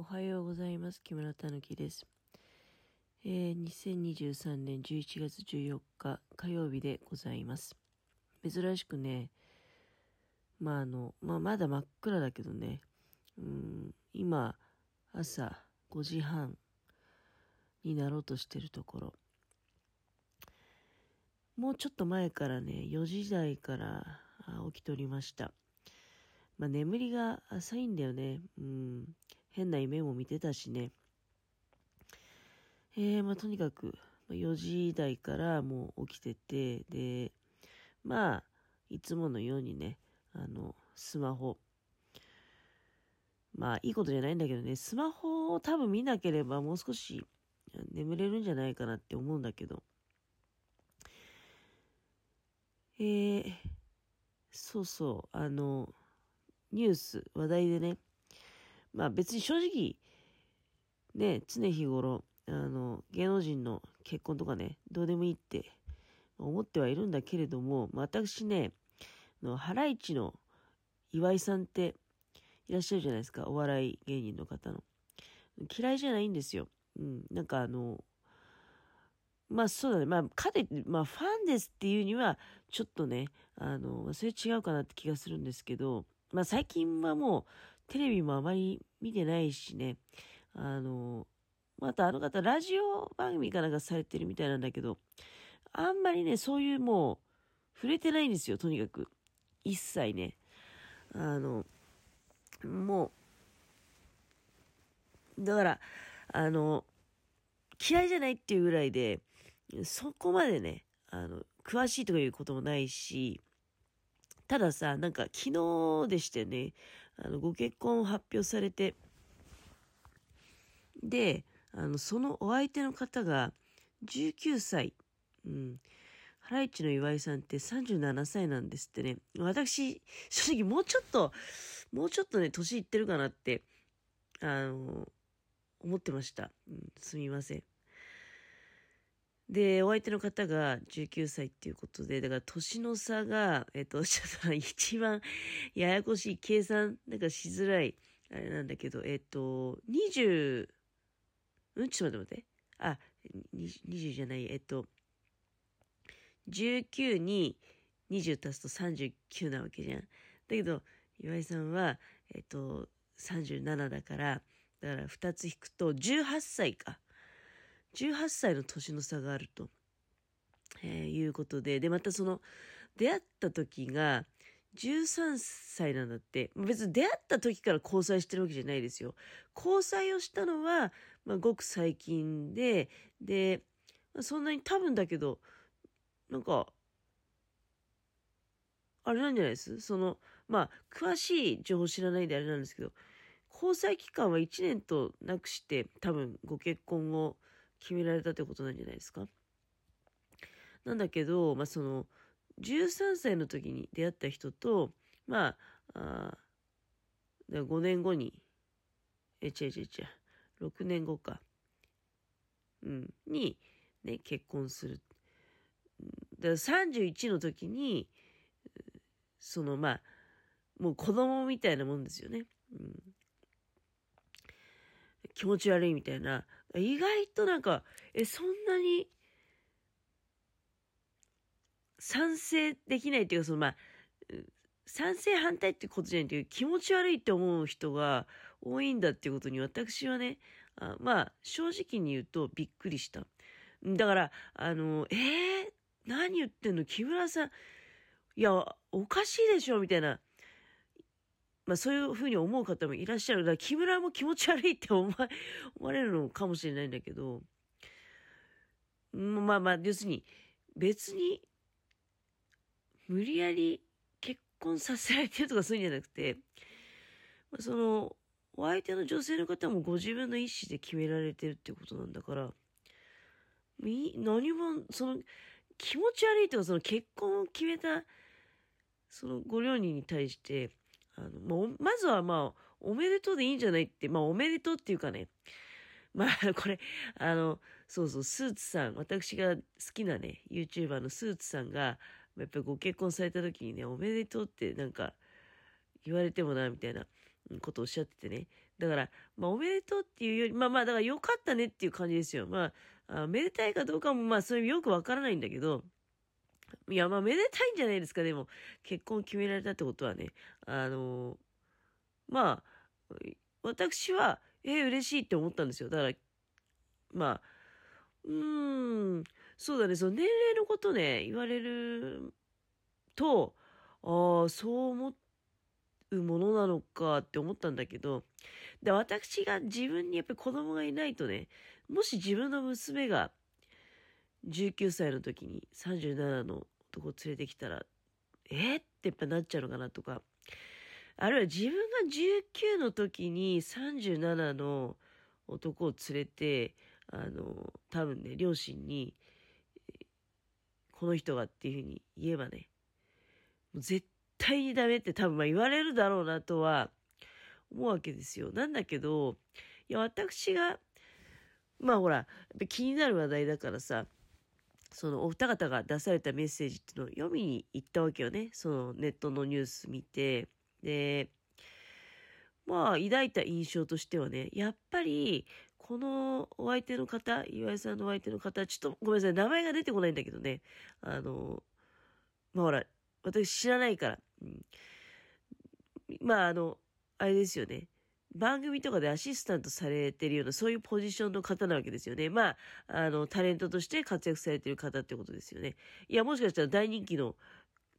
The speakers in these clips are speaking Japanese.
おはようございます。木村たぬきです。えー、2023年11月14日火曜日でございます。珍しくね、まああの、まあまだ真っ暗だけどね、うん、今、朝5時半になろうとしてるところ。もうちょっと前からね、4時台から起きておりました。まあ眠りが浅いんだよね。うん。変な夢も見てたしね。えー、まあ、とにかく、4時台からもう起きてて、で、まあ、いつものようにね、あの、スマホ。まあ、いいことじゃないんだけどね、スマホを多分見なければもう少し眠れるんじゃないかなって思うんだけど。えー、そうそう、あの、ニュース、話題でね、まあ別に正直、ね、常日頃、あの、芸能人の結婚とかね、どうでもいいって思ってはいるんだけれども、私ね、の、ハライチの岩井さんっていらっしゃるじゃないですか、お笑い芸人の方の。嫌いじゃないんですよ。うん、なんかあの、まあそうだね。まあ、かで、まあファンですっていうには、ちょっとね、あの、それ違うかなって気がするんですけど、まあ最近はもう、テレビもあまり見てないしね、あの、またあの方、ラジオ番組かなんかされてるみたいなんだけど、あんまりね、そういうもう、触れてないんですよ、とにかく。一切ね。あの、もう、だから、あの、嫌いじゃないっていうぐらいで、そこまでね、あの、詳しいとかいうこともないし、たださ、なんか昨日でしたよね。あの、ご結婚を発表されて、で、あの、そのお相手の方が19歳、うん。ハライチの岩井さんって37歳なんですってね。私、正直もうちょっと、もうちょっとね、年いってるかなって、あの、思ってました。うん、すみません。で、お相手の方が19歳っていうことで、だから年の差が、えっと、ちょっと一番ややこしい計算、なんかしづらい、あれなんだけど、えっと、20、うん？ちょっと待って待って。あ、20じゃない、えっと、19に20足すと39なわけじゃん。だけど、岩井さんは、えっと、37だから、だから2つ引くと18歳か。18歳の年の差があると、えー、いうことで、で、またその、出会った時が、13歳なんだって。別に出会った時から交際してるわけじゃないですよ。交際をしたのは、まあ、ごく最近で、で、そんなに多分だけど、なんか、あれなんじゃないです？その、まあ、詳しい情報知らないであれなんですけど、交際期間は1年となくして、多分ご結婚を決められたってことなんじゃないですか？なんだけど、まあ、その、13歳の時に出会った人と、まあ、あ5年後に、え、違う違う違う、6年後か、うん、に、ね、結婚する。だから31の時に、その、まあ、もう子供みたいなもんですよね。うん、気持ち悪いみたいな。意外となんか、え、そんなに、賛成できないっていうか、そのまあ、賛成反対ってことじゃないけど、気持ち悪いって思う人が多いんだっていうことに私はね、あまあ、正直に言うとびっくりした。だから、あの、えー、何言ってんの？木村さん、いや、おかしいでしょ？みたいな。まあそういうふうに思う方もいらっしゃる。だから木村も気持ち悪いって 思われるのかもしれないんだけど、まあまあ、要するに、別に、無理やり結婚させられてるとかそういうんじゃなくて、その、お相手の女性の方もご自分の意思で決められてるってことなんだから、何も、その、気持ち悪いとか、その結婚を決めた、そのご両人に対して、あの、もう、まずはまあ、おめでとうでいいんじゃないって、まあ、おめでとうっていうかね、まあ、これ、あの、そうそう、スーツさん、私が好きなね、YouTuber のスーツさんが、やっぱりご結婚された時にね、おめでとうってなんか言われてもな、みたいなことをおっしゃっててね。だから、まあ、おめでとうっていうより、まあまあ、だから良かったねっていう感じですよ。まあ、あめでたいかどうかも、まあ、それよくわからないんだけど、いや、まあ、めでたいんじゃないですか、でも。結婚決められたってことはね。あのー、まあ、私は、えー、嬉しいって思ったんですよ。だから、まあ、うーん、そうだね、その年齢のことね、言われると、ああ、そう思うものなのかって思ったんだけど、で、私が自分にやっぱり子供がいないとね、もし自分の娘が19歳の時に37の男を連れてきたら、えってやっぱなっちゃうのかなとか、あるいは自分が19の時に37の男を連れて、あの、多分ね、両親に、この人がっていうふうに言えばね、もう絶対にダメって多分まあ言われるだろうなとは思うわけですよ。なんだけど、いや、私が、まあほら、気になる話題だからさ、そのお二方が出されたメッセージっていうのを読みに行ったわけよね。そのネットのニュース見て。で、まあ抱いた印象としてはね、やっぱりこのお相手の方、岩井さんのお相手の方、ちょっとごめんなさい、名前が出てこないんだけどね。あの、まあほら、私知らないから。うん、まああの、あれですよね。番組とかでアシスタントされてるような、そういうポジションの方なわけですよね。まあ、あの、タレントとして活躍されてる方ってことですよね。いや、もしかしたら大人気の、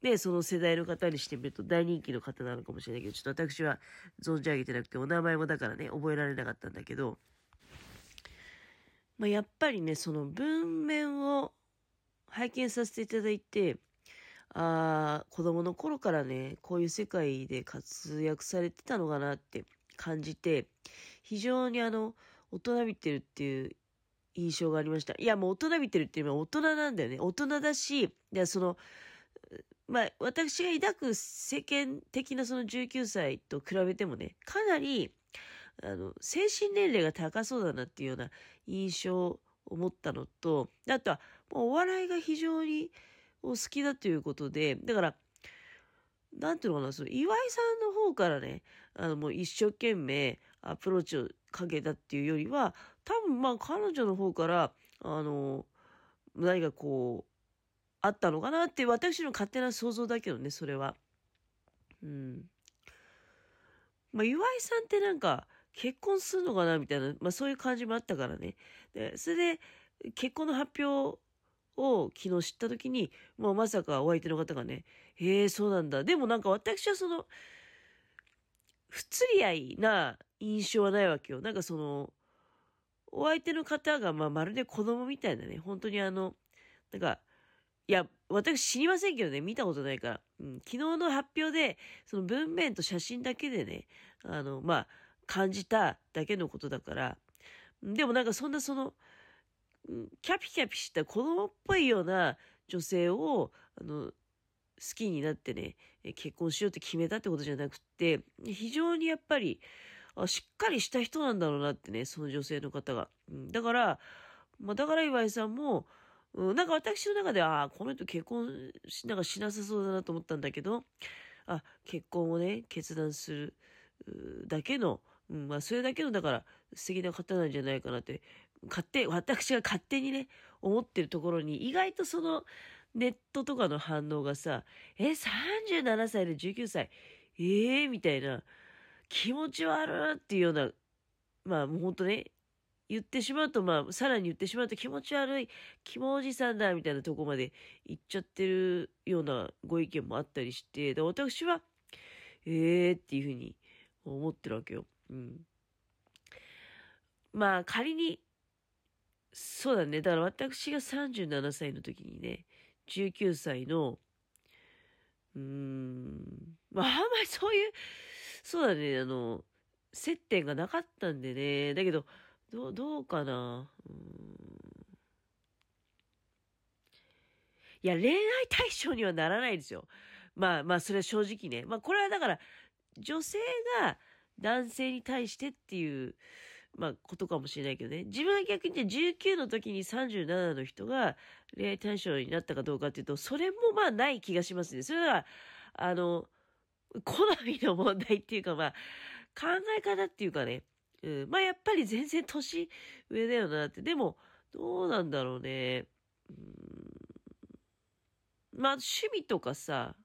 ね、その世代の方にしてみると大人気の方なのかもしれないけど、ちょっと私は存じ上げてなくて、お名前もだからね、覚えられなかったんだけど、まあ、やっぱりね、その文面を拝見させていただいて、ああ、子供の頃からね、こういう世界で活躍されてたのかなって感じて、非常にあの、大人びてるっていう印象がありました。いや、もう大人びてるっていうのは大人なんだよね。大人だし、でその、まあ、私が抱く世間的なその19歳と比べてもね、かなり、あの、精神年齢が高そうだなっていうような印象を持ったのと、あとは、もうお笑いが非常にお好きだということで、だから、なんていうのかな、その岩井さんの方からね、あのもう一生懸命アプローチをかけたっていうよりは、多分まあ彼女の方から、あの、何かこう、あったのかなって私の勝手な想像だけどね、それは。うん。まあ岩井さんってなんか結婚するのかなみたいな、まあそういう感じもあったからね。で、それで結婚の発表を昨日知った時に、もうまさかお相手の方がね、へえ、そうなんだ。でもなんか私はその、不釣り合いな印象はないわけよ。なんかその、お相手の方が、まあ、まるで子供みたいなね、本当にあの、なんか、いや、私知りませんけどね、見たことないから。うん、昨日の発表で、その文面と写真だけでね、あの、まあ、感じただけのことだから、でもなんかそんなその、キャピキャピした子供っぽいような女性を、あの、好きになってね、結婚しようって決めたってことじゃなくて、非常にやっぱり、あしっかりした人なんだろうなってね、その女性の方が。だから、まあ、だから岩井さんも、うん、なんか私の中では、あこの人結婚しなんかしなさそうだなと思ったんだけど、あ、結婚をね、決断するだけの、うん、まあ、それだけの、だから、素敵な方なんじゃないかなって、勝手、私が勝手にね、思ってるところに、意外とその、ネットとかの反応がさ、え、37歳で19歳、ええ？ー、みたいな、気持ち悪いっていうような、まあもうほんとね、言ってしまうと、まあ、さらに言ってしまうと気持ち悪い、気持おじさんだ、みたいなとこまで行っちゃってるようなご意見もあったりして、で私は、ええ？ー、っていうふうに思ってるわけよ。うん。まあ、仮に、そうだね。だから私が37歳の時にね、19歳の、うーん、まあ、あんまりそういう、そうだね、あの、接点がなかったんでね。だけど、ど、どうかな。うんいや、恋愛対象にはならないですよ。まあまあ、それは正直ね。まあ、これはだから、女性が男性に対してっていう、まあ、ことかもしれないけどね。自分は逆に19の時に37の人が恋愛対象になったかどうかっていうと、それもまあない気がしますね。それは、あの、好みの問題っていうかまあ、考え方っていうかね、うん、まあやっぱり全然年上だよなって。でも、どうなんだろうね。うん、まあ趣味とかさ、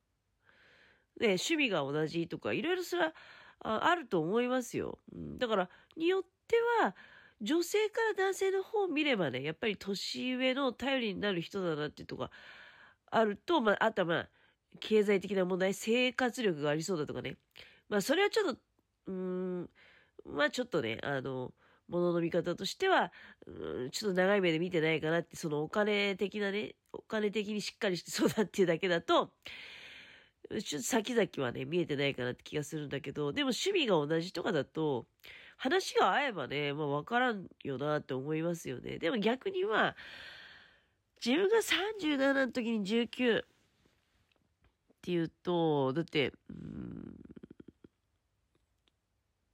ね、趣味が同じとか、いろいろそれはああると思いますよ。うん、だから、によっては、女性から男性の方を見ればね、やっぱり年上の頼りになる人だなっていうとか、あると、まあ、あとはまあ、経済的な問題、生活力がありそうだとかね。まあ、それはちょっと、うん、まあ、ちょっとね、あの、ものの見方としては、うん、ちょっと長い目で見てないかなって、そのお金的なね、お金的にしっかりしてそうだっていうだけだと、ちょっと先々はね、見えてないかなって気がするんだけど、でも趣味が同じとかだと、話が合えばね、まあわからんよなって思いますよね。でも逆には、自分が37の時に19っていうと、だって、うん、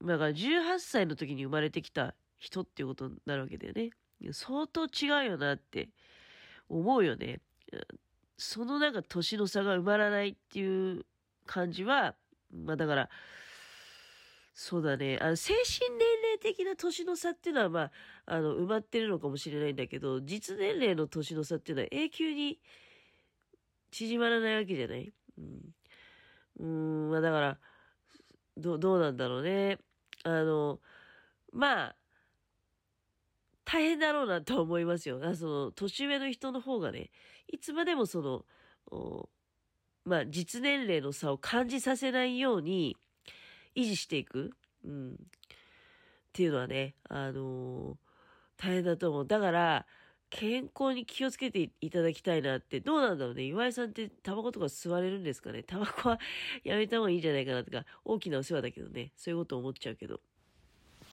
だから18歳の時に生まれてきた人っていうことになるわけだよね。相当違うよなって思うよね。そのなんか年の差が埋まらないっていう感じは、まあだから、そうだね。あの、精神年齢的な年の差っていうのは、まあ、あの、埋まってるのかもしれないんだけど、実年齢の年の差っていうのは永久に縮まらないわけじゃない？うん。うん、まあだから、ど、どうなんだろうね。あの、まあ、大変だろうなと思いますよ。あその、年上の人の方がね、いつまでもその、まあ、実年齢の差を感じさせないように維持していく。うん。っていうのはね、あのー、大変だと思う。だから、健康に気をつけていただきたいなって、どうなんだろうね。岩井さんってタバコとか吸われるんですかね。タバコはやめた方がいいんじゃないかなとか、大きなお世話だけどね。そういうこと思っちゃうけど。